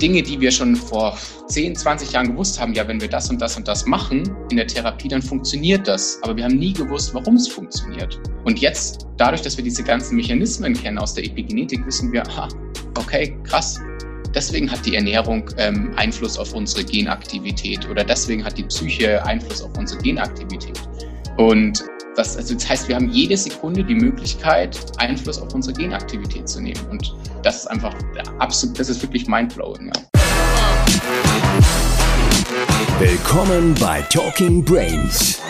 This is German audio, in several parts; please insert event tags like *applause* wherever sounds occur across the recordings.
Dinge, die wir schon vor 10, 20 Jahren gewusst haben, ja, wenn wir das und das und das machen in der Therapie, dann funktioniert das. Aber wir haben nie gewusst, warum es funktioniert. Und jetzt, dadurch, dass wir diese ganzen Mechanismen kennen aus der Epigenetik, wissen wir, aha, okay, krass. Deswegen hat die Ernährung ähm, Einfluss auf unsere Genaktivität oder deswegen hat die Psyche Einfluss auf unsere Genaktivität. Und das, also das heißt, wir haben jede Sekunde die Möglichkeit, Einfluss auf unsere Genaktivität zu nehmen. Und das ist einfach absolut, das ist wirklich mindblowing. Ja. Willkommen bei Talking Brains.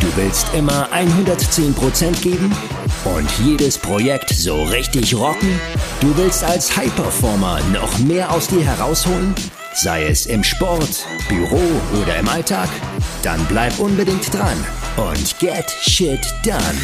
Du willst immer 110% geben und jedes Projekt so richtig rocken? Du willst als High-Performer noch mehr aus dir herausholen? Sei es im Sport, Büro oder im Alltag? Dann bleib unbedingt dran und get shit done.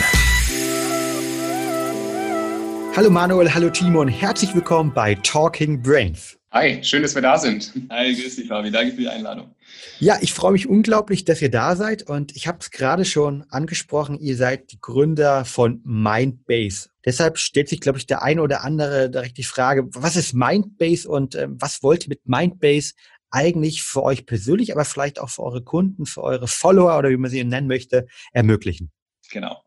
Hallo Manuel, hallo Timo und herzlich willkommen bei Talking Brains. Hi, schön, dass wir da sind. Hi, grüß dich, Fabi. Danke für die Einladung. Ja, ich freue mich unglaublich, dass ihr da seid und ich habe es gerade schon angesprochen, ihr seid die Gründer von Mindbase. Deshalb stellt sich, glaube ich, der eine oder andere direkt die Frage, was ist Mindbase und äh, was wollt ihr mit Mindbase eigentlich für euch persönlich, aber vielleicht auch für eure Kunden, für eure Follower oder wie man sie nennen möchte, ermöglichen? Genau.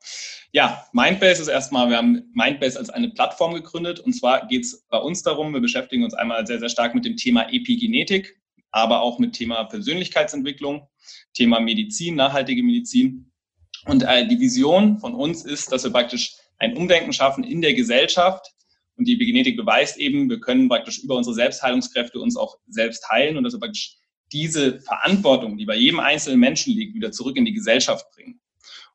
Ja, Mindbase ist erstmal, wir haben Mindbase als eine Plattform gegründet und zwar geht es bei uns darum, wir beschäftigen uns einmal sehr, sehr stark mit dem Thema Epigenetik, aber auch mit Thema Persönlichkeitsentwicklung, Thema Medizin, nachhaltige Medizin. Und äh, die Vision von uns ist, dass wir praktisch ein Umdenken schaffen in der Gesellschaft, und die Epigenetik beweist eben, wir können praktisch über unsere Selbstheilungskräfte uns auch selbst heilen und dass wir praktisch diese Verantwortung, die bei jedem einzelnen Menschen liegt, wieder zurück in die Gesellschaft bringen.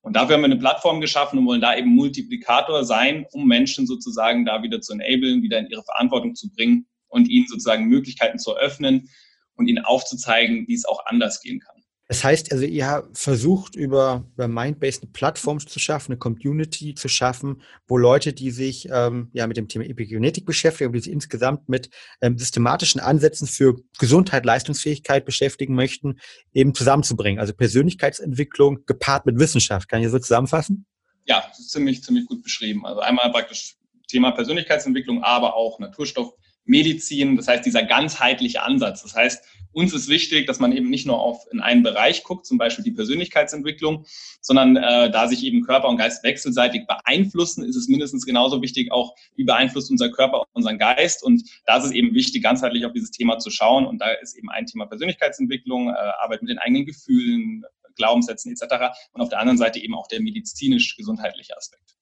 Und dafür haben wir eine Plattform geschaffen und wollen da eben Multiplikator sein, um Menschen sozusagen da wieder zu enablen, wieder in ihre Verantwortung zu bringen und ihnen sozusagen Möglichkeiten zu eröffnen und ihnen aufzuzeigen, wie es auch anders gehen kann. Das heißt also, ihr versucht über, über Mindbase eine Plattform zu schaffen, eine Community zu schaffen, wo Leute, die sich ähm, ja mit dem Thema Epigenetik beschäftigen, die sich insgesamt mit ähm, systematischen Ansätzen für Gesundheit, Leistungsfähigkeit beschäftigen möchten, eben zusammenzubringen. Also Persönlichkeitsentwicklung gepaart mit Wissenschaft. Kann ich so zusammenfassen? Ja, das ziemlich, ziemlich gut beschrieben. Also einmal praktisch Thema Persönlichkeitsentwicklung, aber auch Naturstoffmedizin. Das heißt, dieser ganzheitliche Ansatz. Das heißt, uns ist wichtig, dass man eben nicht nur auf in einen Bereich guckt, zum Beispiel die Persönlichkeitsentwicklung, sondern äh, da sich eben Körper und Geist wechselseitig beeinflussen, ist es mindestens genauso wichtig, auch wie beeinflusst unser Körper unseren Geist. Und da ist es eben wichtig, ganzheitlich auf dieses Thema zu schauen. Und da ist eben ein Thema Persönlichkeitsentwicklung, äh, Arbeit mit den eigenen Gefühlen, Glaubenssätzen etc. Und auf der anderen Seite eben auch der medizinisch-gesundheitliche Aspekt.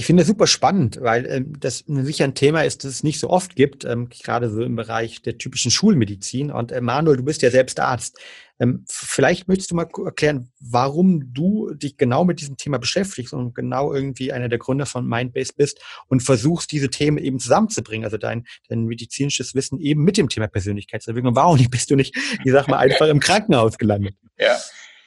Ich finde das super spannend, weil ähm, das sicher ein Thema ist, das es nicht so oft gibt, ähm, gerade so im Bereich der typischen Schulmedizin. Und äh, Manuel, du bist ja selbst Arzt. Ähm, vielleicht möchtest du mal erklären, warum du dich genau mit diesem Thema beschäftigst und genau irgendwie einer der Gründer von Mindbase bist und versuchst, diese Themen eben zusammenzubringen, also dein, dein medizinisches Wissen eben mit dem Thema Persönlichkeitsentwicklung. Warum bist du nicht, ich sag mal, einfach im Krankenhaus gelandet? Ja,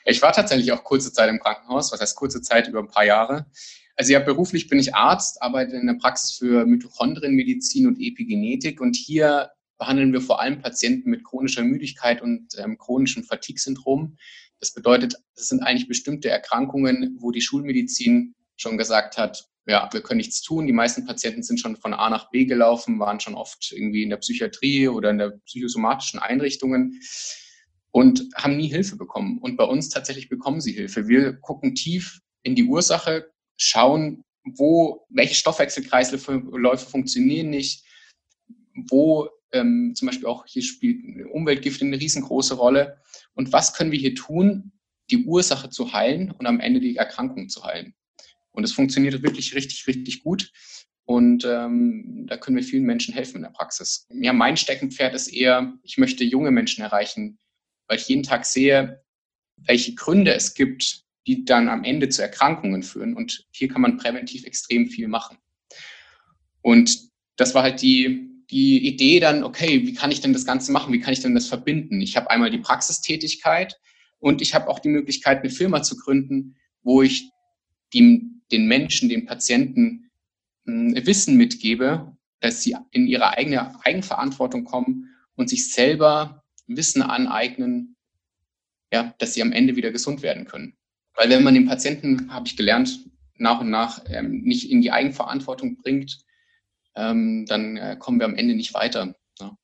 ich war tatsächlich auch kurze Zeit im Krankenhaus, was heißt kurze Zeit, über ein paar Jahre. Also ja, beruflich bin ich Arzt, arbeite in der Praxis für Mitochondrienmedizin und Epigenetik und hier behandeln wir vor allem Patienten mit chronischer Müdigkeit und ähm, chronischem Fatigue-Syndrom. Das bedeutet, das sind eigentlich bestimmte Erkrankungen, wo die Schulmedizin schon gesagt hat, ja, wir können nichts tun. Die meisten Patienten sind schon von A nach B gelaufen, waren schon oft irgendwie in der Psychiatrie oder in der psychosomatischen Einrichtungen und haben nie Hilfe bekommen. Und bei uns tatsächlich bekommen sie Hilfe. Wir gucken tief in die Ursache, schauen, wo, welche Stoffwechselkreisläufe funktionieren nicht, wo ähm, zum Beispiel auch hier spielt Umweltgift eine riesengroße Rolle. Und was können wir hier tun, die Ursache zu heilen und am Ende die Erkrankung zu heilen? Und es funktioniert wirklich richtig, richtig gut. Und ähm, da können wir vielen Menschen helfen in der Praxis. Ja, mein Steckenpferd ist eher, ich möchte junge Menschen erreichen, weil ich jeden Tag sehe, welche Gründe es gibt, die dann am Ende zu Erkrankungen führen. Und hier kann man präventiv extrem viel machen. Und das war halt die, die Idee dann, okay, wie kann ich denn das Ganze machen? Wie kann ich denn das verbinden? Ich habe einmal die Praxistätigkeit und ich habe auch die Möglichkeit, eine Firma zu gründen, wo ich die, den Menschen, den Patienten hm, Wissen mitgebe, dass sie in ihre eigene Eigenverantwortung kommen und sich selber Wissen aneignen, ja, dass sie am Ende wieder gesund werden können. Weil wenn man den Patienten, habe ich gelernt, nach und nach ähm, nicht in die Eigenverantwortung bringt, ähm, dann äh, kommen wir am Ende nicht weiter. Ja.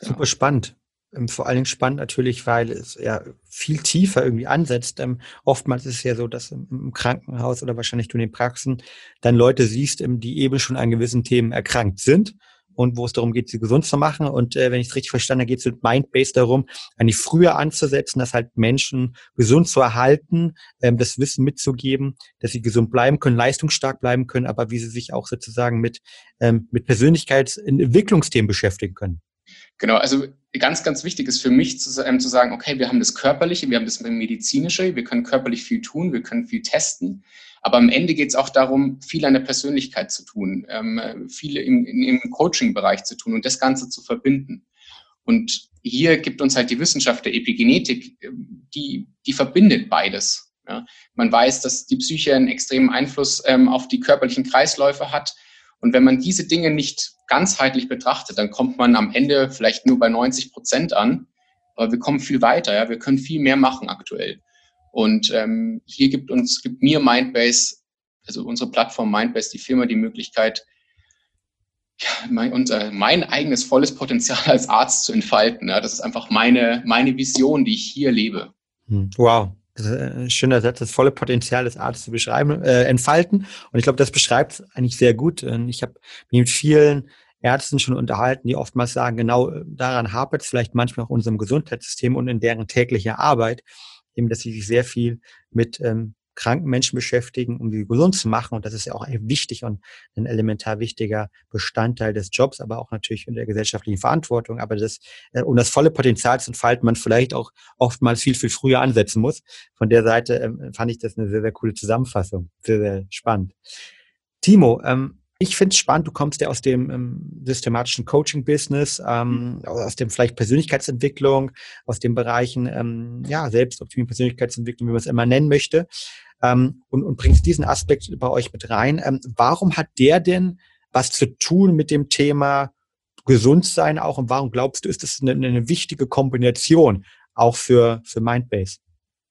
Super spannend. Ähm, vor allen Dingen spannend natürlich, weil es ja viel tiefer irgendwie ansetzt. Ähm, oftmals ist es ja so, dass im, Krankenhaus oder wahrscheinlich du in den Praxen dann Leute siehst, ähm, die eben schon an gewissen Themen erkrankt sind und wo es darum geht, sie gesund zu machen. Und äh, wenn ich es richtig verstanden habe, geht es mit Mindbase darum, eigentlich früher anzusetzen, dass halt Menschen gesund zu erhalten, ähm, das Wissen mitzugeben, dass sie gesund bleiben können, leistungsstark bleiben können, aber wie sie sich auch sozusagen mit, ähm, mit Persönlichkeitsentwicklungsthemen beschäftigen können. Genau, also ganz, ganz wichtig ist für mich zu, ähm, zu sagen, okay, wir haben das Körperliche, wir haben das Medizinische, wir können körperlich viel tun, wir können viel testen, aber am Ende geht es auch darum, viel an der Persönlichkeit zu tun, ähm, viel im, im Coaching-Bereich zu tun und das Ganze zu verbinden. Und hier gibt uns halt die Wissenschaft der Epigenetik, ähm, die, die verbindet beides. Ja. Man weiß, dass die Psyche einen extremen Einfluss ähm, auf die körperlichen Kreisläufe hat. Und wenn man diese Dinge nicht ganzheitlich betrachtet, dann kommt man am Ende vielleicht nur bei 90 Prozent an. Aber wir kommen viel weiter, ja. Wir können viel mehr machen aktuell. Und ähm, hier gibt uns, gibt mir Mindbase, also unsere Plattform Mindbase, die Firma, die Möglichkeit, ja, mein, unser, mein eigenes volles Potenzial *laughs* als Arzt zu entfalten. Ja. Das ist einfach meine, meine Vision, die ich hier lebe. Hm. Wow. Ein schöner Satz, das volle Potenzial des Arztes zu beschreiben, äh, entfalten. Und ich glaube, das beschreibt es eigentlich sehr gut. Ich habe mich mit vielen Ärzten schon unterhalten, die oftmals sagen, genau äh, daran hapert es vielleicht manchmal auch unserem Gesundheitssystem und in deren täglicher Arbeit, eben, dass sie sich sehr viel mit ähm, kranken Menschen beschäftigen, um sie gesund zu machen. Und das ist ja auch wichtig und ein elementar wichtiger Bestandteil des Jobs, aber auch natürlich in der gesellschaftlichen Verantwortung. Aber das, äh, um das volle Potenzial zu entfalten, man vielleicht auch oftmals viel, viel früher ansetzen muss. Von der Seite ähm, fand ich das eine sehr, sehr coole Zusammenfassung. Sehr, sehr spannend. Timo, ähm, ich finde es spannend, du kommst ja aus dem ähm, systematischen Coaching-Business, ähm, mhm. aus dem vielleicht Persönlichkeitsentwicklung, aus den Bereichen, ähm, ja, Selbstoptimierung, Persönlichkeitsentwicklung, wie man es immer nennen möchte, ähm, und, und bringst diesen Aspekt bei euch mit rein. Ähm, warum hat der denn was zu tun mit dem Thema Gesundsein auch und warum glaubst du, ist das eine, eine wichtige Kombination auch für, für Mindbase?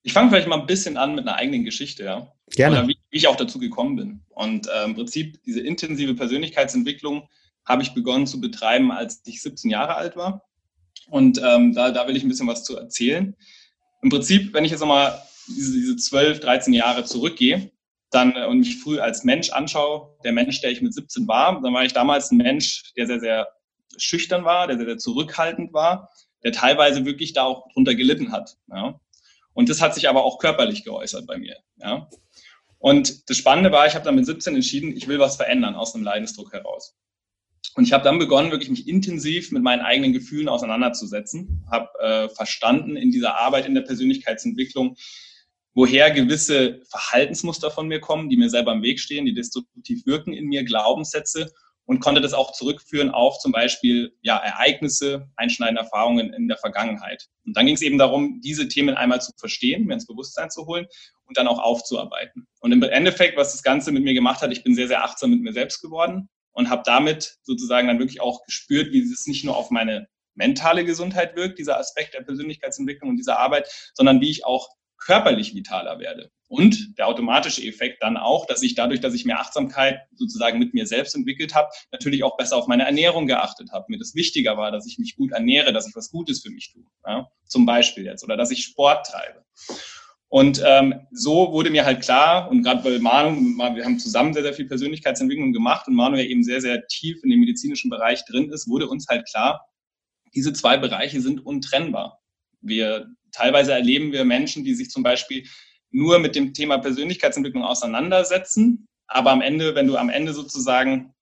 Ich fange vielleicht mal ein bisschen an mit einer eigenen Geschichte, ja. Gerne. Oder wie, wie ich auch dazu gekommen bin. Und äh, im Prinzip diese intensive Persönlichkeitsentwicklung habe ich begonnen zu betreiben, als ich 17 Jahre alt war. Und ähm, da, da will ich ein bisschen was zu erzählen. Im Prinzip, wenn ich jetzt nochmal diese, diese 12, 13 Jahre zurückgehe, dann äh, und mich früh als Mensch anschaue, der Mensch, der ich mit 17 war, dann war ich damals ein Mensch, der sehr, sehr schüchtern war, der sehr, sehr zurückhaltend war, der teilweise wirklich da auch drunter gelitten hat. Ja. Und das hat sich aber auch körperlich geäußert bei mir. Ja. Und das Spannende war, ich habe dann mit 17 entschieden, ich will was verändern aus einem Leidensdruck heraus. Und ich habe dann begonnen, wirklich mich intensiv mit meinen eigenen Gefühlen auseinanderzusetzen, habe äh, verstanden in dieser Arbeit in der Persönlichkeitsentwicklung, woher gewisse Verhaltensmuster von mir kommen, die mir selber im Weg stehen, die destruktiv wirken in mir, Glaubenssätze und konnte das auch zurückführen auf zum Beispiel ja, Ereignisse, einschneidende Erfahrungen in der Vergangenheit. Und dann ging es eben darum, diese Themen einmal zu verstehen, mir ins Bewusstsein zu holen und dann auch aufzuarbeiten. Und im Endeffekt, was das Ganze mit mir gemacht hat, ich bin sehr, sehr achtsam mit mir selbst geworden und habe damit sozusagen dann wirklich auch gespürt, wie es nicht nur auf meine mentale Gesundheit wirkt, dieser Aspekt der Persönlichkeitsentwicklung und dieser Arbeit, sondern wie ich auch körperlich vitaler werde. Und der automatische Effekt dann auch, dass ich dadurch, dass ich mehr Achtsamkeit sozusagen mit mir selbst entwickelt habe, natürlich auch besser auf meine Ernährung geachtet habe. Mir das wichtiger war, dass ich mich gut ernähre, dass ich was Gutes für mich tue. Ja? Zum Beispiel jetzt. Oder dass ich Sport treibe. Und ähm, so wurde mir halt klar, und gerade bei Manu, wir haben zusammen sehr, sehr viel Persönlichkeitsentwicklung gemacht und Manu ja eben sehr, sehr tief in dem medizinischen Bereich drin ist, wurde uns halt klar, diese zwei Bereiche sind untrennbar. Wir teilweise erleben wir Menschen, die sich zum Beispiel nur mit dem Thema Persönlichkeitsentwicklung auseinandersetzen, aber am Ende, wenn du am Ende sozusagen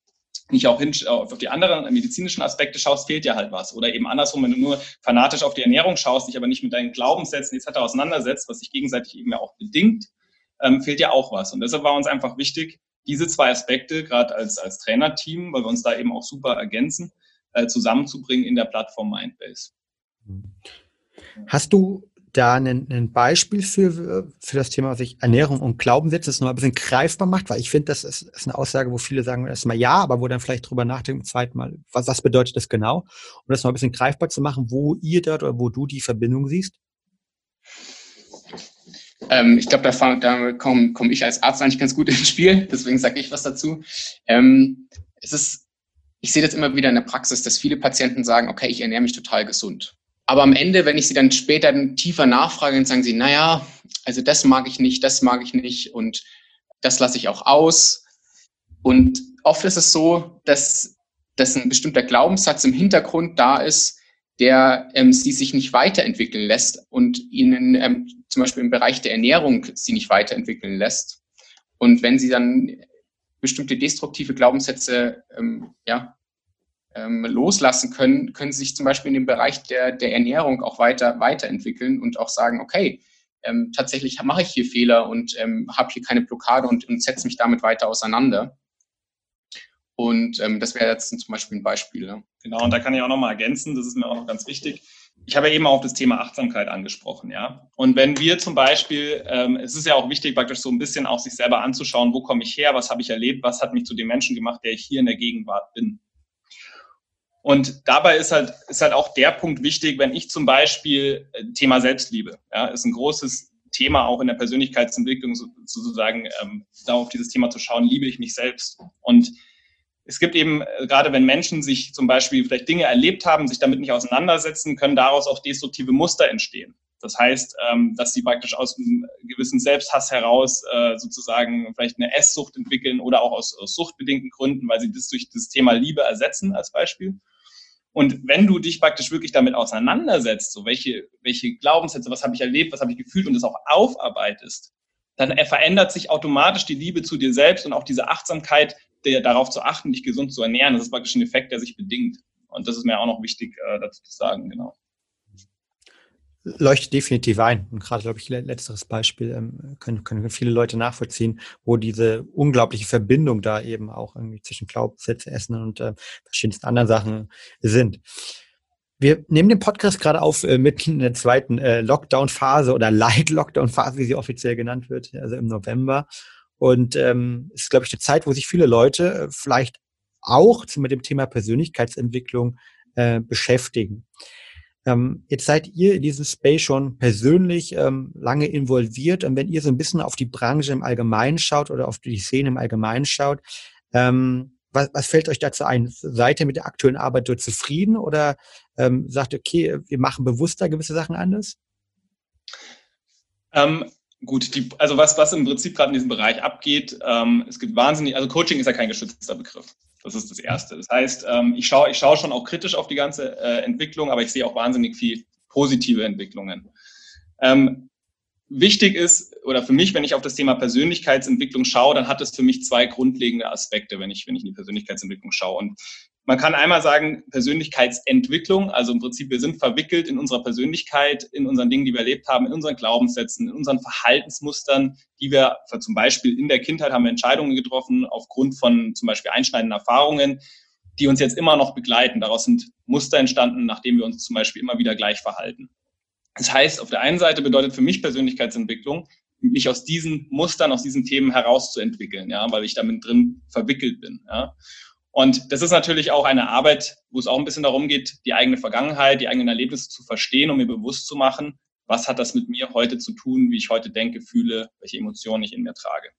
nicht auch hin, auf die anderen medizinischen Aspekte schaust, fehlt dir halt was. Oder eben andersrum, wenn du nur fanatisch auf die Ernährung schaust, dich aber nicht mit deinen Glaubenssätzen etc. auseinandersetzt, was sich gegenseitig eben ja auch bedingt, ähm, fehlt dir auch was. Und deshalb war uns einfach wichtig, diese zwei Aspekte, gerade als, als Trainerteam, weil wir uns da eben auch super ergänzen, äh, zusammenzubringen in der Plattform Mindbase. Hast du da ein, Beispiel für, für das Thema, was ich Ernährung und Glaubenssätze das noch ein bisschen greifbar macht, weil ich finde, das ist, ist eine Aussage, wo viele sagen erstmal ja, aber wo dann vielleicht drüber nachdenken, zweiten Mal, was, was bedeutet das genau? Um das noch ein bisschen greifbar zu machen, wo ihr dort oder wo du die Verbindung siehst? Ähm, ich glaube, da, da komme komm ich als Arzt eigentlich ganz gut *laughs* ins Spiel, deswegen sage ich was dazu. Ähm, es ist ich sehe das immer wieder in der Praxis, dass viele Patienten sagen, okay, ich ernähre mich total gesund. Aber am Ende, wenn ich sie dann später tiefer nachfrage, dann sagen sie, naja, also das mag ich nicht, das mag ich nicht und das lasse ich auch aus. Und oft ist es so, dass, dass ein bestimmter Glaubenssatz im Hintergrund da ist, der ähm, sie sich nicht weiterentwickeln lässt und ihnen ähm, zum Beispiel im Bereich der Ernährung sie nicht weiterentwickeln lässt. Und wenn sie dann bestimmte destruktive Glaubenssätze ähm, ja, ähm, loslassen können, können sich zum Beispiel in dem Bereich der, der Ernährung auch weiter weiterentwickeln und auch sagen, okay, ähm, tatsächlich mache ich hier Fehler und ähm, habe hier keine Blockade und, und setze mich damit weiter auseinander. Und ähm, das wäre jetzt zum Beispiel ein Beispiel. Ja. Genau, und da kann ich auch nochmal ergänzen, das ist mir auch noch ganz wichtig. Ich habe ja eben auch das Thema Achtsamkeit angesprochen, ja. Und wenn wir zum Beispiel, ähm, es ist ja auch wichtig, praktisch so ein bisschen auch sich selber anzuschauen, wo komme ich her, was habe ich erlebt, was hat mich zu dem Menschen gemacht, der ich hier in der Gegenwart bin. Und dabei ist halt, ist halt auch der Punkt wichtig, wenn ich zum Beispiel äh, Thema Selbstliebe, ja, ist ein großes Thema auch in der Persönlichkeitsentwicklung sozusagen, ähm, da auf dieses Thema zu schauen, liebe ich mich selbst. Und es gibt eben, äh, gerade wenn Menschen sich zum Beispiel vielleicht Dinge erlebt haben, sich damit nicht auseinandersetzen, können daraus auch destruktive Muster entstehen. Das heißt, ähm, dass sie praktisch aus einem gewissen Selbsthass heraus äh, sozusagen vielleicht eine Esssucht entwickeln oder auch aus, aus suchtbedingten Gründen, weil sie das durch das Thema Liebe ersetzen als Beispiel. Und wenn du dich praktisch wirklich damit auseinandersetzt, so welche, welche Glaubenssätze, was habe ich erlebt, was habe ich gefühlt und das auch aufarbeitest, dann verändert sich automatisch die Liebe zu dir selbst und auch diese Achtsamkeit, der, darauf zu achten, dich gesund zu ernähren. Das ist praktisch ein Effekt, der sich bedingt. Und das ist mir auch noch wichtig äh, dazu zu sagen, genau leuchtet definitiv ein. Und gerade, glaube ich, letzteres Beispiel ähm, können, können viele Leute nachvollziehen, wo diese unglaubliche Verbindung da eben auch irgendwie zwischen Glaubenssätze, Essen und äh, verschiedensten anderen Sachen sind. Wir nehmen den Podcast gerade auf äh, mitten in der zweiten äh, Lockdown-Phase oder Light-Lockdown-Phase, wie sie offiziell genannt wird, also im November. Und ähm, ist, glaube ich, eine Zeit, wo sich viele Leute äh, vielleicht auch mit dem Thema Persönlichkeitsentwicklung äh, beschäftigen. Ähm, jetzt seid ihr in diesem Space schon persönlich ähm, lange involviert und wenn ihr so ein bisschen auf die Branche im Allgemeinen schaut oder auf die Szene im Allgemeinen schaut, ähm, was, was fällt euch dazu ein? Seid ihr mit der aktuellen Arbeit dort zufrieden oder ähm, sagt ihr, okay, wir machen bewusster gewisse Sachen anders? Ähm, gut, die, also was, was im Prinzip gerade in diesem Bereich abgeht, ähm, es gibt wahnsinnig, also Coaching ist ja kein geschützter Begriff. Das ist das Erste. Das heißt, ähm, ich schaue ich schau schon auch kritisch auf die ganze äh, Entwicklung, aber ich sehe auch wahnsinnig viel positive Entwicklungen. Ähm, wichtig ist, oder für mich, wenn ich auf das Thema Persönlichkeitsentwicklung schaue, dann hat es für mich zwei grundlegende Aspekte, wenn ich, wenn ich in die Persönlichkeitsentwicklung schaue. Und man kann einmal sagen, Persönlichkeitsentwicklung, also im Prinzip, wir sind verwickelt in unserer Persönlichkeit, in unseren Dingen, die wir erlebt haben, in unseren Glaubenssätzen, in unseren Verhaltensmustern, die wir zum Beispiel in der Kindheit haben Entscheidungen getroffen aufgrund von zum Beispiel einschneidenden Erfahrungen, die uns jetzt immer noch begleiten. Daraus sind Muster entstanden, nachdem wir uns zum Beispiel immer wieder gleich verhalten. Das heißt, auf der einen Seite bedeutet für mich Persönlichkeitsentwicklung, mich aus diesen Mustern, aus diesen Themen herauszuentwickeln, ja, weil ich damit drin verwickelt bin. Ja. Und das ist natürlich auch eine Arbeit, wo es auch ein bisschen darum geht, die eigene Vergangenheit, die eigenen Erlebnisse zu verstehen und mir bewusst zu machen, was hat das mit mir heute zu tun, wie ich heute denke, fühle, welche Emotionen ich in mir trage.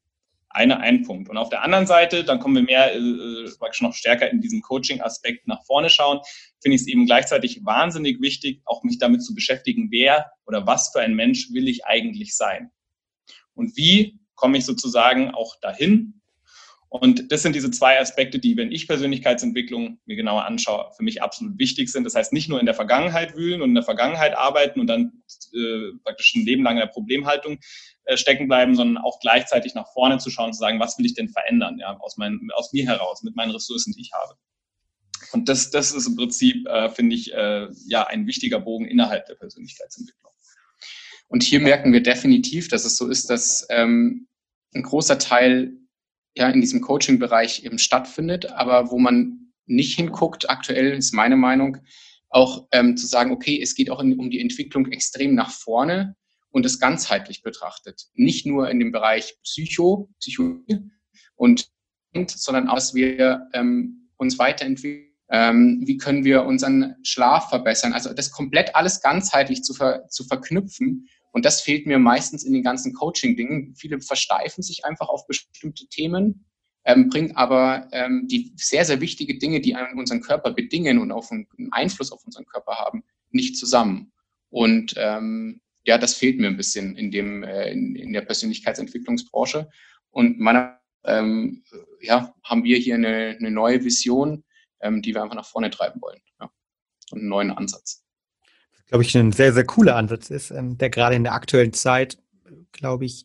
Eine, ein Punkt. Und auf der anderen Seite, dann kommen wir mehr, äh, noch stärker in diesem Coaching-Aspekt nach vorne schauen, finde ich es eben gleichzeitig wahnsinnig wichtig, auch mich damit zu beschäftigen, wer oder was für ein Mensch will ich eigentlich sein? Und wie komme ich sozusagen auch dahin, und das sind diese zwei Aspekte, die, wenn ich Persönlichkeitsentwicklung mir genauer anschaue, für mich absolut wichtig sind. Das heißt, nicht nur in der Vergangenheit wühlen und in der Vergangenheit arbeiten und dann äh, praktisch ein Leben lang in der Problemhaltung äh, stecken bleiben, sondern auch gleichzeitig nach vorne zu schauen und zu sagen, was will ich denn verändern, ja, aus, mein, aus mir heraus, mit meinen Ressourcen, die ich habe. Und das, das ist im Prinzip, äh, finde ich, äh, ja, ein wichtiger Bogen innerhalb der Persönlichkeitsentwicklung. Und hier merken wir definitiv, dass es so ist, dass ähm, ein großer Teil ja in diesem Coaching-Bereich eben stattfindet, aber wo man nicht hinguckt, aktuell ist meine Meinung, auch ähm, zu sagen, okay, es geht auch in, um die Entwicklung extrem nach vorne und es ganzheitlich betrachtet. Nicht nur in dem Bereich Psycho, Psychologie und sondern auch, dass wir ähm, uns weiterentwickeln. Ähm, wie können wir unseren Schlaf verbessern? Also das komplett alles ganzheitlich zu, ver, zu verknüpfen und das fehlt mir meistens in den ganzen Coaching-Dingen. Viele versteifen sich einfach auf bestimmte Themen ähm, bringen aber ähm, die sehr, sehr wichtige Dinge, die unseren Körper bedingen und auch einen Einfluss auf unseren Körper haben, nicht zusammen. Und ähm, ja, das fehlt mir ein bisschen in, dem, äh, in, in der Persönlichkeitsentwicklungsbranche. Und meiner ähm, ja, haben wir hier eine, eine neue Vision, ähm, die wir einfach nach vorne treiben wollen. Ja. Und einen neuen Ansatz. Glaube ich, ein sehr, sehr cooler Ansatz ist, ähm, der gerade in der aktuellen Zeit, glaube ich,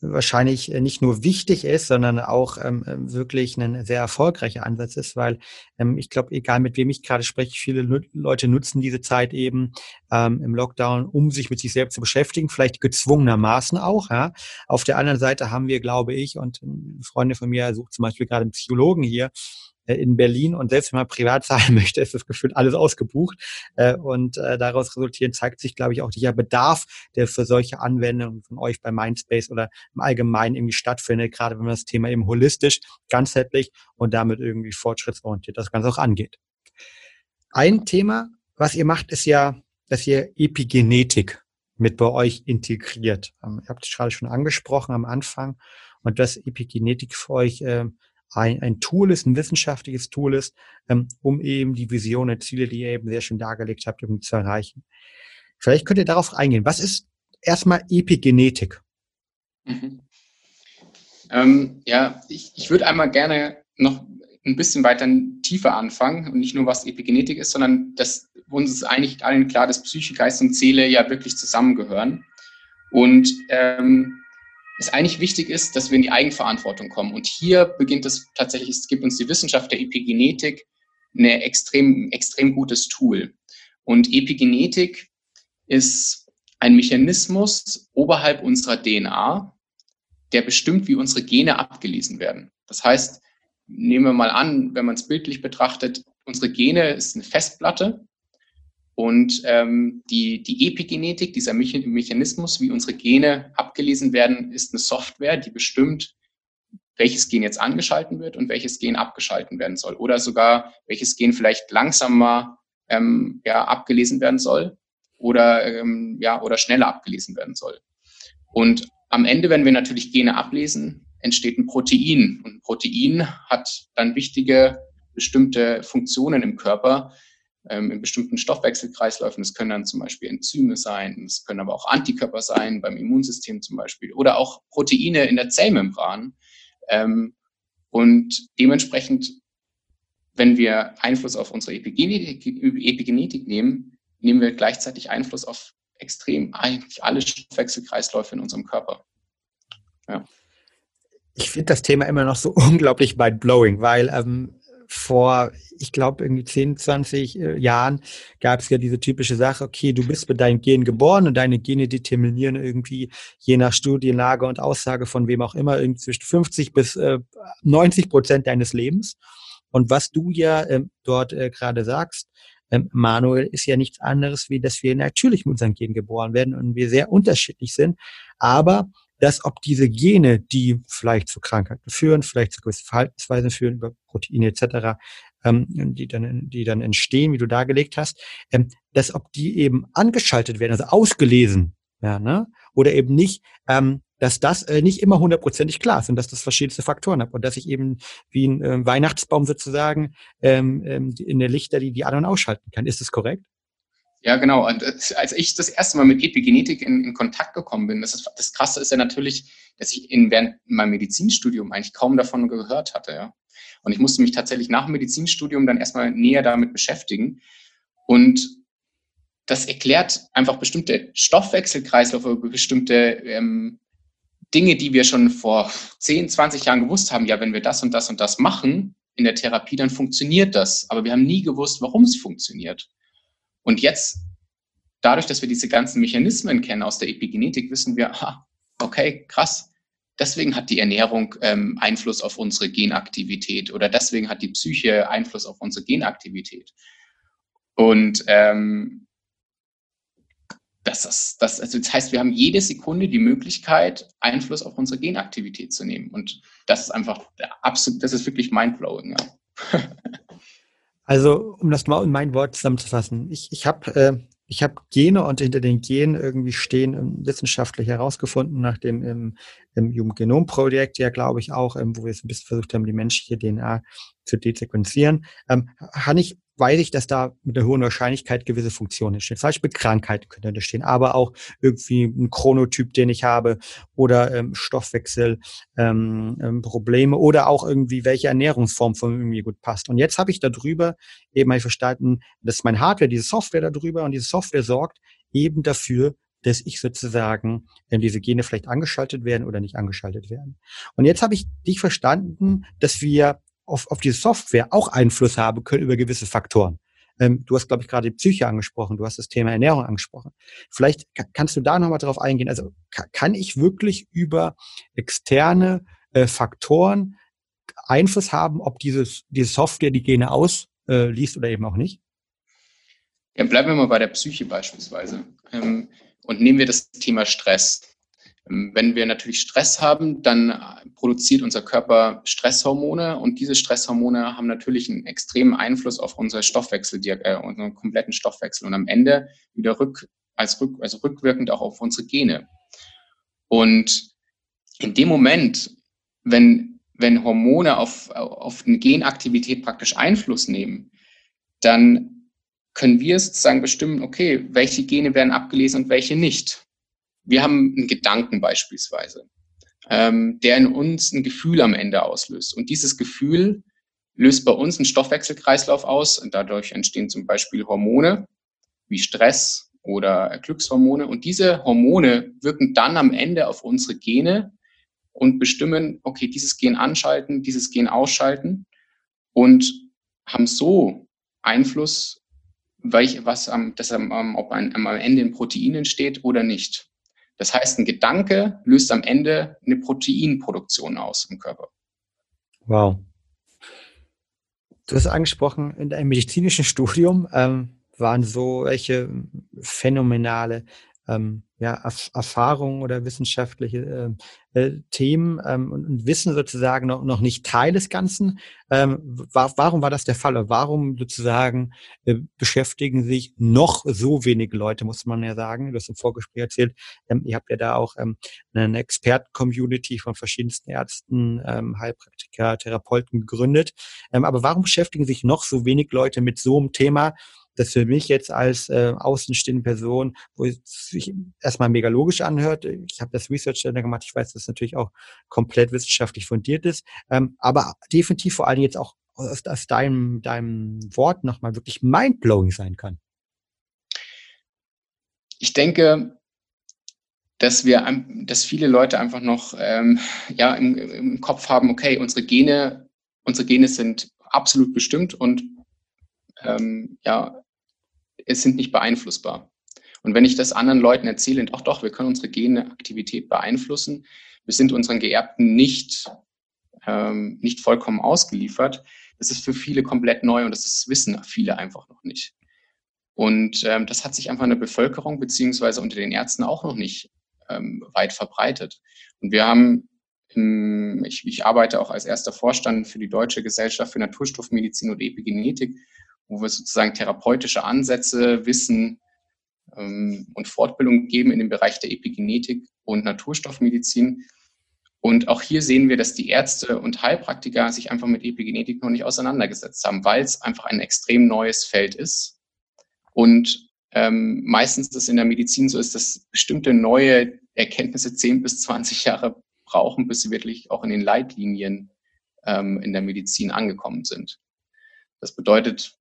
wahrscheinlich äh, nicht nur wichtig ist, sondern auch ähm, äh, wirklich ein sehr erfolgreicher Ansatz ist, weil ähm, ich glaube, egal mit wem ich gerade spreche, viele Leute nutzen diese Zeit eben ähm, im Lockdown, um sich mit sich selbst zu beschäftigen, vielleicht gezwungenermaßen auch. Ja. Auf der anderen Seite haben wir, glaube ich, und ähm, Freunde von mir sucht zum Beispiel gerade einen Psychologen hier, in Berlin und selbst wenn man privat *laughs* zahlen möchte, ist das gefühlt alles ausgebucht. Äh, und äh, daraus resultierend zeigt sich, glaube ich, auch dieser Bedarf, der für solche Anwendungen von euch bei Mindspace oder im Allgemeinen irgendwie stattfindet, gerade wenn man das Thema eben holistisch, ganzheitlich und damit irgendwie fortschrittsorientiert das Ganze auch angeht. Ein Thema, was ihr macht, ist ja, dass ihr Epigenetik mit bei euch integriert. Ähm, ihr habt es gerade schon angesprochen am Anfang und dass Epigenetik für euch ein, ein Tool ist, ein wissenschaftliches Tool ist, ähm, um eben die Visionen, Ziele, die ihr eben sehr schön dargelegt habt, irgendwie zu erreichen. Vielleicht könnt ihr darauf eingehen. Was ist erstmal Epigenetik? Mhm. Ähm, ja, ich, ich würde einmal gerne noch ein bisschen weiter tiefer anfangen und nicht nur was Epigenetik ist, sondern dass uns ist eigentlich allen klar, dass Psyche, Geist und Seele ja wirklich zusammengehören. Und ähm, es eigentlich wichtig ist, dass wir in die Eigenverantwortung kommen. Und hier beginnt es tatsächlich, es gibt uns die Wissenschaft der Epigenetik eine extrem, extrem gutes Tool. Und Epigenetik ist ein Mechanismus oberhalb unserer DNA, der bestimmt, wie unsere Gene abgelesen werden. Das heißt, nehmen wir mal an, wenn man es bildlich betrachtet, unsere Gene ist eine Festplatte und ähm, die, die Epigenetik, dieser Mechanismus, wie unsere Gene abgelesen werden, ist eine Software, die bestimmt, welches Gen jetzt angeschalten wird und welches Gen abgeschalten werden soll. Oder sogar, welches Gen vielleicht langsamer ähm, ja, abgelesen werden soll oder, ähm, ja, oder schneller abgelesen werden soll. Und am Ende, wenn wir natürlich Gene ablesen, entsteht ein Protein. Und ein Protein hat dann wichtige bestimmte Funktionen im Körper, ähm, in bestimmten Stoffwechselkreisläufen. Das können dann zum Beispiel Enzyme sein, es können aber auch Antikörper sein, beim Immunsystem zum Beispiel, oder auch Proteine in der Zellmembran. Ähm, und dementsprechend, wenn wir Einfluss auf unsere Epigenetik, Epigenetik nehmen, nehmen wir gleichzeitig Einfluss auf extrem eigentlich alle Stoffwechselkreisläufe in unserem Körper. Ja. Ich finde das Thema immer noch so *laughs* unglaublich mind-blowing, weil ähm, vor, ich glaube, irgendwie 10, 20 äh, Jahren gab es ja diese typische Sache, okay, du bist mit deinen Genen geboren und deine Gene determinieren irgendwie je nach Studienlage und Aussage von wem auch immer irgendwie zwischen 50 bis äh, 90 Prozent deines Lebens. Und was du ja ähm, dort äh, gerade sagst, ähm, Manuel, ist ja nichts anderes, wie dass wir natürlich mit unseren Genen geboren werden und wir sehr unterschiedlich sind. Aber dass ob diese Gene, die vielleicht zu Krankheiten führen, vielleicht zu gewissen Verhaltensweisen führen, über Proteine etc., ähm, die, dann, die dann entstehen, wie du dargelegt hast, ähm, dass ob die eben angeschaltet werden, also ausgelesen werden, ne? oder eben nicht, ähm, dass das äh, nicht immer hundertprozentig klar ist und dass das verschiedenste Faktoren hat und dass ich eben wie ein äh, Weihnachtsbaum sozusagen ähm, ähm, in der Lichter die, die an- und ausschalten kann. Ist das korrekt? Ja, genau. Und als ich das erste Mal mit Epigenetik in, in Kontakt gekommen bin, das, ist, das Krasse ist ja natürlich, dass ich in, während meinem Medizinstudium eigentlich kaum davon gehört hatte. Ja. Und ich musste mich tatsächlich nach dem Medizinstudium dann erstmal näher damit beschäftigen. Und das erklärt einfach bestimmte Stoffwechselkreislaufe, bestimmte ähm, Dinge, die wir schon vor 10, 20 Jahren gewusst haben. Ja, wenn wir das und das und das machen in der Therapie, dann funktioniert das. Aber wir haben nie gewusst, warum es funktioniert. Und jetzt, dadurch, dass wir diese ganzen Mechanismen kennen aus der Epigenetik, wissen wir, aha, okay, krass, deswegen hat die Ernährung ähm, Einfluss auf unsere Genaktivität oder deswegen hat die Psyche Einfluss auf unsere Genaktivität. Und ähm, das, ist, das, also das heißt, wir haben jede Sekunde die Möglichkeit, Einfluss auf unsere Genaktivität zu nehmen. Und das ist einfach absolut, das ist wirklich mindblowing. Ja. *laughs* Also, um das mal in mein Wort zusammenzufassen, ich, ich habe äh, ich habe Gene und hinter den Genen irgendwie stehen ähm, wissenschaftlich herausgefunden nach dem im, im Human Genome Projekt, ja glaube ich auch, ähm, wo wir es ein bisschen versucht haben, die menschliche DNA zu desequenzieren, ähm, habe ich weiß ich, dass da mit einer hohen Wahrscheinlichkeit gewisse Funktionen stehen. Zum Beispiel Krankheiten können da stehen, aber auch irgendwie ein Chronotyp, den ich habe oder ähm, Stoffwechselprobleme ähm, ähm, Probleme oder auch irgendwie welche Ernährungsform von mir gut passt. Und jetzt habe ich darüber eben mal verstanden, dass mein Hardware, diese Software darüber und diese Software sorgt eben dafür, dass ich sozusagen wenn diese Gene vielleicht angeschaltet werden oder nicht angeschaltet werden. Und jetzt habe ich dich verstanden, dass wir auf, auf die Software auch Einfluss haben können über gewisse Faktoren. Ähm, du hast, glaube ich, gerade die Psyche angesprochen, du hast das Thema Ernährung angesprochen. Vielleicht kannst du da nochmal drauf eingehen. Also kann ich wirklich über externe äh, Faktoren Einfluss haben, ob dieses, diese Software die Gene ausliest äh, oder eben auch nicht? Ja, bleiben wir mal bei der Psyche beispielsweise. Ähm, und nehmen wir das Thema Stress. Wenn wir natürlich Stress haben, dann produziert unser Körper Stresshormone und diese Stresshormone haben natürlich einen extremen Einfluss auf unser Stoffwechsel, äh, unseren kompletten Stoffwechsel und am Ende wieder rück, als rück, also rückwirkend auch auf unsere Gene. Und in dem Moment, wenn, wenn Hormone auf, auf eine Genaktivität praktisch Einfluss nehmen, dann können wir sozusagen bestimmen, okay, welche Gene werden abgelesen und welche nicht wir haben einen Gedanken beispielsweise, ähm, der in uns ein Gefühl am Ende auslöst. Und dieses Gefühl löst bei uns einen Stoffwechselkreislauf aus und dadurch entstehen zum Beispiel Hormone wie Stress oder Glückshormone. Und diese Hormone wirken dann am Ende auf unsere Gene und bestimmen, okay, dieses Gen anschalten, dieses Gen ausschalten und haben so Einfluss, welch, was am, das am, ob ein, am Ende in Proteinen steht oder nicht. Das heißt, ein Gedanke löst am Ende eine Proteinproduktion aus im Körper. Wow. Du hast angesprochen, in deinem medizinischen Studium ähm, waren so welche phänomenale ähm, ja, Erfahrungen oder wissenschaftliche äh, äh, Themen ähm, und, und, Wissen sozusagen noch, noch nicht Teil des Ganzen. Ähm, war, warum war das der Fall? Warum sozusagen äh, beschäftigen sich noch so wenige Leute, muss man ja sagen. Du hast im Vorgespräch erzählt, ähm, ihr habt ja da auch ähm, eine Experten-Community von verschiedensten Ärzten, ähm, Heilpraktiker, Therapeuten gegründet. Ähm, aber warum beschäftigen sich noch so wenig Leute mit so einem Thema? Das für mich jetzt als äh, außenstehende Person, wo es sich erstmal mega logisch anhört. Ich habe das Research dann gemacht, ich weiß, dass es natürlich auch komplett wissenschaftlich fundiert ist, ähm, aber definitiv vor allem jetzt auch aus, aus deinem, deinem Wort nochmal wirklich mindblowing sein kann. Ich denke, dass wir, dass viele Leute einfach noch ähm, ja, im, im Kopf haben, okay, unsere Gene, unsere Gene sind absolut bestimmt und ähm, ja, sind nicht beeinflussbar. Und wenn ich das anderen Leuten erzähle, doch, doch, wir können unsere Geneaktivität beeinflussen, wir sind unseren Geerbten nicht, ähm, nicht vollkommen ausgeliefert, das ist für viele komplett neu und das ist, wissen viele einfach noch nicht. Und ähm, das hat sich einfach in der Bevölkerung beziehungsweise unter den Ärzten auch noch nicht ähm, weit verbreitet. Und wir haben, im, ich, ich arbeite auch als erster Vorstand für die Deutsche Gesellschaft für Naturstoffmedizin und Epigenetik wo wir sozusagen therapeutische Ansätze, Wissen ähm, und Fortbildung geben in dem Bereich der Epigenetik und Naturstoffmedizin. Und auch hier sehen wir, dass die Ärzte und Heilpraktiker sich einfach mit Epigenetik noch nicht auseinandergesetzt haben, weil es einfach ein extrem neues Feld ist. Und ähm, meistens das in der Medizin so ist, dass bestimmte neue Erkenntnisse 10 bis 20 Jahre brauchen, bis sie wirklich auch in den Leitlinien ähm, in der Medizin angekommen sind. Das bedeutet,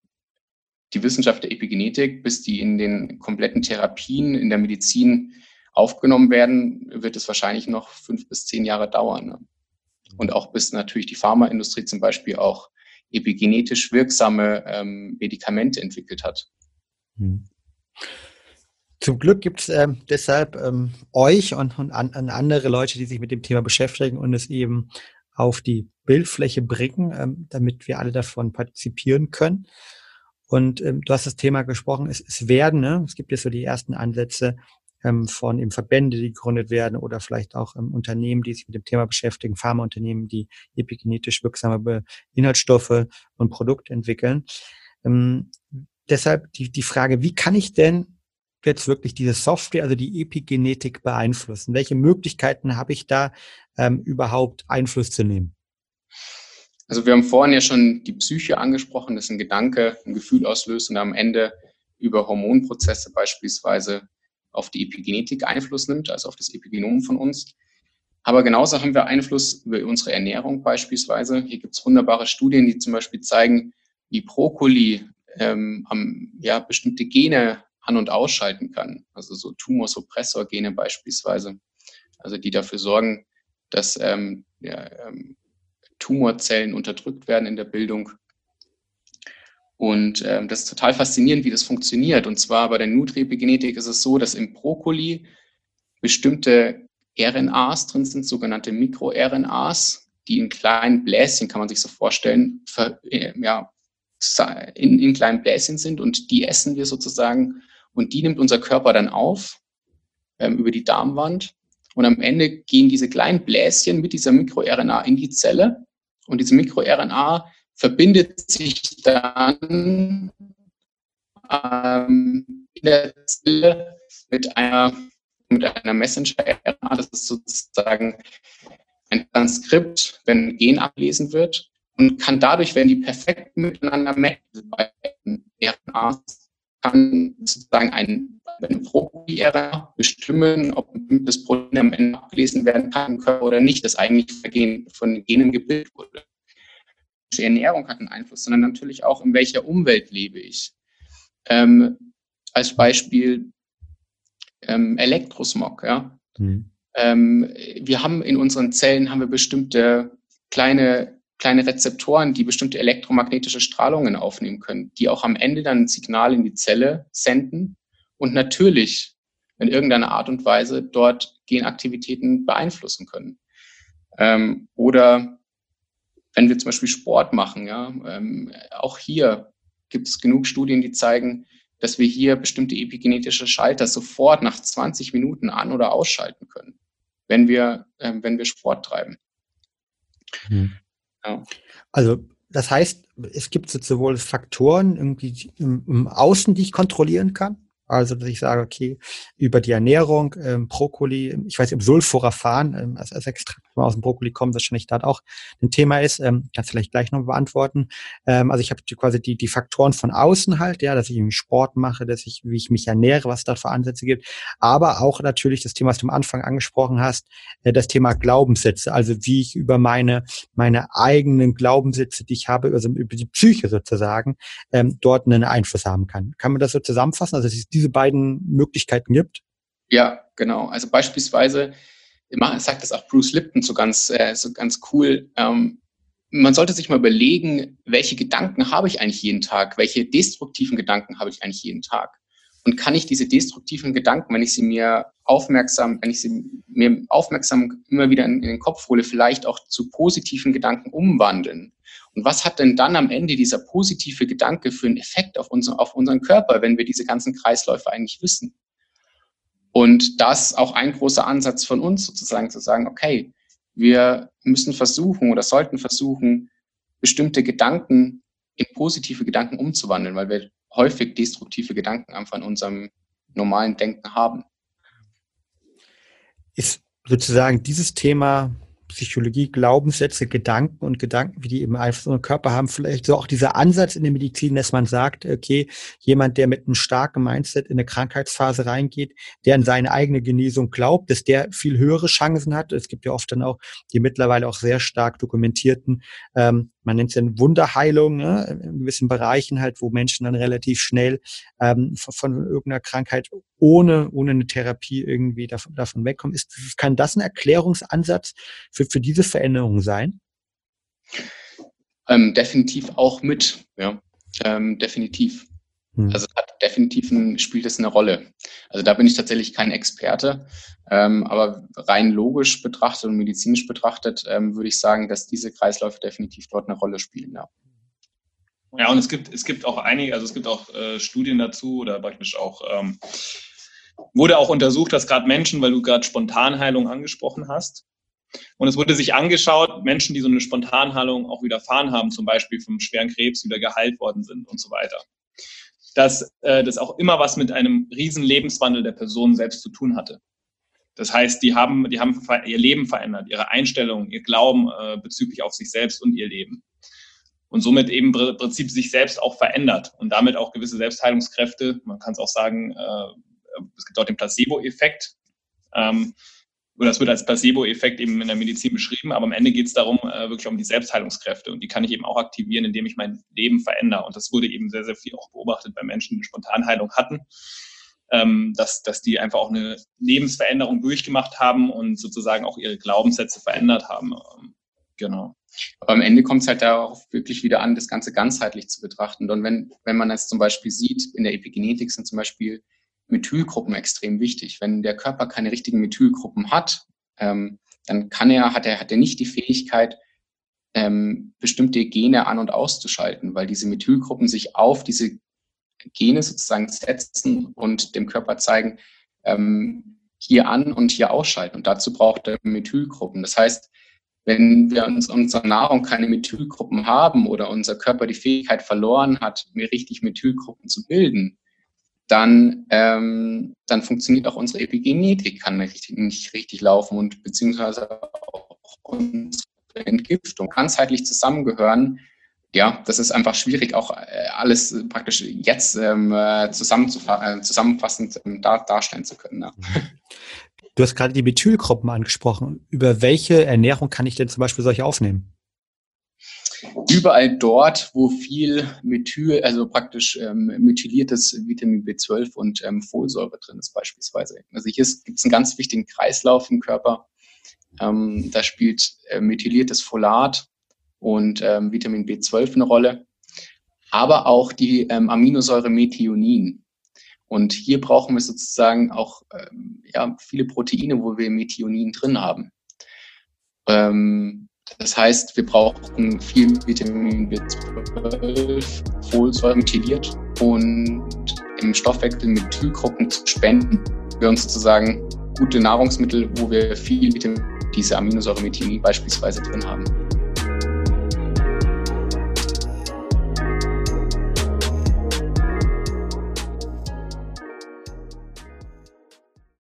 die Wissenschaft der Epigenetik, bis die in den kompletten Therapien in der Medizin aufgenommen werden, wird es wahrscheinlich noch fünf bis zehn Jahre dauern. Ne? Und auch bis natürlich die Pharmaindustrie zum Beispiel auch epigenetisch wirksame ähm, Medikamente entwickelt hat. Hm. Zum Glück gibt es ähm, deshalb ähm, euch und, und an, an, andere Leute, die sich mit dem Thema beschäftigen und es eben auf die Bildfläche bringen, ähm, damit wir alle davon partizipieren können. Und ähm, du hast das Thema gesprochen, es, es werden, ne? es gibt jetzt so die ersten Ansätze ähm, von eben Verbände, die gegründet werden oder vielleicht auch ähm, Unternehmen, die sich mit dem Thema beschäftigen, Pharmaunternehmen, die epigenetisch wirksame Inhaltsstoffe und Produkte entwickeln. Ähm, deshalb die, die Frage, wie kann ich denn jetzt wirklich diese Software, also die Epigenetik beeinflussen? Welche Möglichkeiten habe ich da ähm, überhaupt Einfluss zu nehmen? Also wir haben vorhin ja schon die Psyche angesprochen, dass ein Gedanke ein Gefühl auslöst und am Ende über Hormonprozesse beispielsweise auf die Epigenetik Einfluss nimmt, also auf das Epigenom von uns. Aber genauso haben wir Einfluss über unsere Ernährung beispielsweise. Hier gibt es wunderbare Studien, die zum Beispiel zeigen, wie Brokkoli ähm, am, ja, bestimmte Gene an- und ausschalten kann. Also so Tumorsuppressor-Gene beispielsweise. Also die dafür sorgen, dass ähm, ja, ähm, Tumorzellen unterdrückt werden in der Bildung. Und ähm, das ist total faszinierend, wie das funktioniert. Und zwar bei der Nutri-Epigenetik ist es so, dass im Brokkoli bestimmte RNAs drin sind, sogenannte MikroRNAs, die in kleinen Bläschen, kann man sich so vorstellen, ver, äh, ja, in, in kleinen Bläschen sind und die essen wir sozusagen und die nimmt unser Körper dann auf ähm, über die Darmwand und am Ende gehen diese kleinen Bläschen mit dieser MikroRNA in die Zelle und diese MikroRNA verbindet sich dann ähm, in der Zelle mit einer, mit einer Messenger-RNA. Das ist sozusagen ein Transkript, wenn ein Gen ablesen wird und kann dadurch, wenn die perfekt miteinander matchen, RNAs, kann sozusagen ein, eine Pro-RNA bestimmen, ob das Protein am Ende abgelesen werden kann oder nicht, das eigentlich von den Genen gebildet wurde. Die Ernährung hat einen Einfluss, sondern natürlich auch, in welcher Umwelt lebe ich. Ähm, als Beispiel ähm, Elektrosmog, ja. Mhm. Ähm, wir haben in unseren Zellen haben wir bestimmte kleine kleine Rezeptoren, die bestimmte elektromagnetische Strahlungen aufnehmen können, die auch am Ende dann ein Signal in die Zelle senden und natürlich in irgendeiner Art und Weise dort Genaktivitäten beeinflussen können. Ähm, oder wenn wir zum Beispiel Sport machen, ja, ähm, auch hier gibt es genug Studien, die zeigen, dass wir hier bestimmte epigenetische Schalter sofort nach 20 Minuten an- oder ausschalten können, wenn wir, äh, wenn wir Sport treiben. Hm. Ja. Also das heißt, es gibt sowohl Faktoren irgendwie im, im Außen, die ich kontrollieren kann, also, dass ich sage, okay, über die Ernährung, ähm, Brokkoli, ich weiß nicht, Sulforaphan ähm, als, als Extrakt aus dem Brokkoli kommt, wahrscheinlich da auch ein Thema ist, ähm, kannst du vielleicht gleich noch beantworten. Ähm, also ich habe quasi die, die Faktoren von außen halt, ja, dass ich irgendwie Sport mache, dass ich, wie ich mich ernähre, was da für Ansätze gibt, aber auch natürlich das Thema, was du am Anfang angesprochen hast, äh, das Thema Glaubenssätze, also wie ich über meine, meine eigenen Glaubenssätze, die ich habe, also über die Psyche sozusagen, ähm, dort einen Einfluss haben kann. Kann man das so zusammenfassen? Also diese beiden Möglichkeiten gibt? Ja, genau. Also beispielsweise, sagt das auch Bruce Lipton so ganz, äh, so ganz cool, ähm, man sollte sich mal überlegen, welche Gedanken habe ich eigentlich jeden Tag? Welche destruktiven Gedanken habe ich eigentlich jeden Tag? Und kann ich diese destruktiven Gedanken, wenn ich sie mir aufmerksam, wenn ich sie mir aufmerksam immer wieder in, in den Kopf hole, vielleicht auch zu positiven Gedanken umwandeln? Und was hat denn dann am Ende dieser positive Gedanke für einen Effekt auf, uns, auf unseren Körper, wenn wir diese ganzen Kreisläufe eigentlich wissen? Und das auch ein großer Ansatz von uns sozusagen zu sagen, okay, wir müssen versuchen oder sollten versuchen, bestimmte Gedanken in positive Gedanken umzuwandeln, weil wir häufig destruktive Gedanken einfach in unserem normalen Denken haben. Ist sozusagen dieses Thema Psychologie, Glaubenssätze, Gedanken und Gedanken, wie die eben Einfluss auf den Körper haben. Vielleicht so auch dieser Ansatz in der Medizin, dass man sagt, okay, jemand, der mit einem starken Mindset in eine Krankheitsphase reingeht, der an seine eigene Genesung glaubt, dass der viel höhere Chancen hat. Es gibt ja oft dann auch die mittlerweile auch sehr stark dokumentierten ähm, man nennt es ja Wunderheilung, ne, in gewissen Bereichen halt, wo Menschen dann relativ schnell ähm, von, von, irgendeiner Krankheit ohne, ohne eine Therapie irgendwie davon, davon wegkommen. Ist, kann das ein Erklärungsansatz für, für diese Veränderung sein? Ähm, definitiv auch mit, ja, ähm, definitiv. Hm. Also hat definitiv ein, spielt es eine Rolle. Also da bin ich tatsächlich kein Experte, ähm, aber rein logisch betrachtet und medizinisch betrachtet ähm, würde ich sagen, dass diese Kreisläufe definitiv dort eine Rolle spielen. Ja. Ja, und es gibt, es gibt auch einige, also es gibt auch äh, Studien dazu oder praktisch auch, ähm, wurde auch untersucht, dass gerade Menschen, weil du gerade Spontanheilung angesprochen hast, und es wurde sich angeschaut, Menschen, die so eine Spontanheilung auch widerfahren haben, zum Beispiel vom schweren Krebs wieder geheilt worden sind und so weiter. Dass äh, das auch immer was mit einem riesen Lebenswandel der Person selbst zu tun hatte. Das heißt, die haben, die haben ihr Leben verändert, ihre Einstellung, ihr Glauben äh, bezüglich auf sich selbst und ihr Leben. Und somit eben im Prinzip sich selbst auch verändert und damit auch gewisse Selbstheilungskräfte. Man kann es auch sagen, äh, es gibt auch den Placebo-Effekt. Ähm, oder das wird als Placebo-Effekt eben in der Medizin beschrieben, aber am Ende geht es darum, äh, wirklich um die Selbstheilungskräfte und die kann ich eben auch aktivieren, indem ich mein Leben verändere. Und das wurde eben sehr, sehr viel auch beobachtet bei Menschen, die Spontanheilung hatten, ähm, dass, dass die einfach auch eine Lebensveränderung durchgemacht haben und sozusagen auch ihre Glaubenssätze verändert haben. Ähm, genau. Aber am Ende kommt es halt darauf wirklich wieder an, das Ganze ganzheitlich zu betrachten. Und wenn, wenn man es zum Beispiel sieht, in der Epigenetik sind zum Beispiel Methylgruppen extrem wichtig. Wenn der Körper keine richtigen Methylgruppen hat, ähm, dann kann er, hat er, hat er nicht die Fähigkeit, ähm, bestimmte Gene an- und auszuschalten, weil diese Methylgruppen sich auf diese Gene sozusagen setzen und dem Körper zeigen, ähm, hier an und hier ausschalten. Und dazu braucht er Methylgruppen. Das heißt, wenn wir uns unserer Nahrung keine Methylgruppen haben oder unser Körper die Fähigkeit verloren hat, mir richtig Methylgruppen zu bilden, dann, ähm, dann funktioniert auch unsere Epigenetik, kann nicht richtig, nicht richtig laufen und beziehungsweise auch unsere Entgiftung ganzheitlich zusammengehören. Ja, das ist einfach schwierig, auch äh, alles praktisch jetzt ähm, äh, zusammenfassend ähm, dar darstellen zu können. Ja. Du hast gerade die Methylgruppen angesprochen. Über welche Ernährung kann ich denn zum Beispiel solche aufnehmen? Überall dort, wo viel Methyl, also praktisch ähm, methyliertes Vitamin B12 und ähm, Folsäure drin ist beispielsweise. Also hier gibt es einen ganz wichtigen Kreislauf im Körper. Ähm, da spielt äh, methyliertes Folat und ähm, Vitamin B12 eine Rolle, aber auch die ähm, Aminosäure Methionin. Und hier brauchen wir sozusagen auch ähm, ja, viele Proteine, wo wir Methionin drin haben. Ähm, das heißt, wir brauchen viel Vitamin B12, Folsäure methyliert und im Stoffwechsel Methylgruppen zu spenden. Wir uns sozusagen gute Nahrungsmittel, wo wir viel Vitamin, diese Aminosäure Methionin beispielsweise drin haben.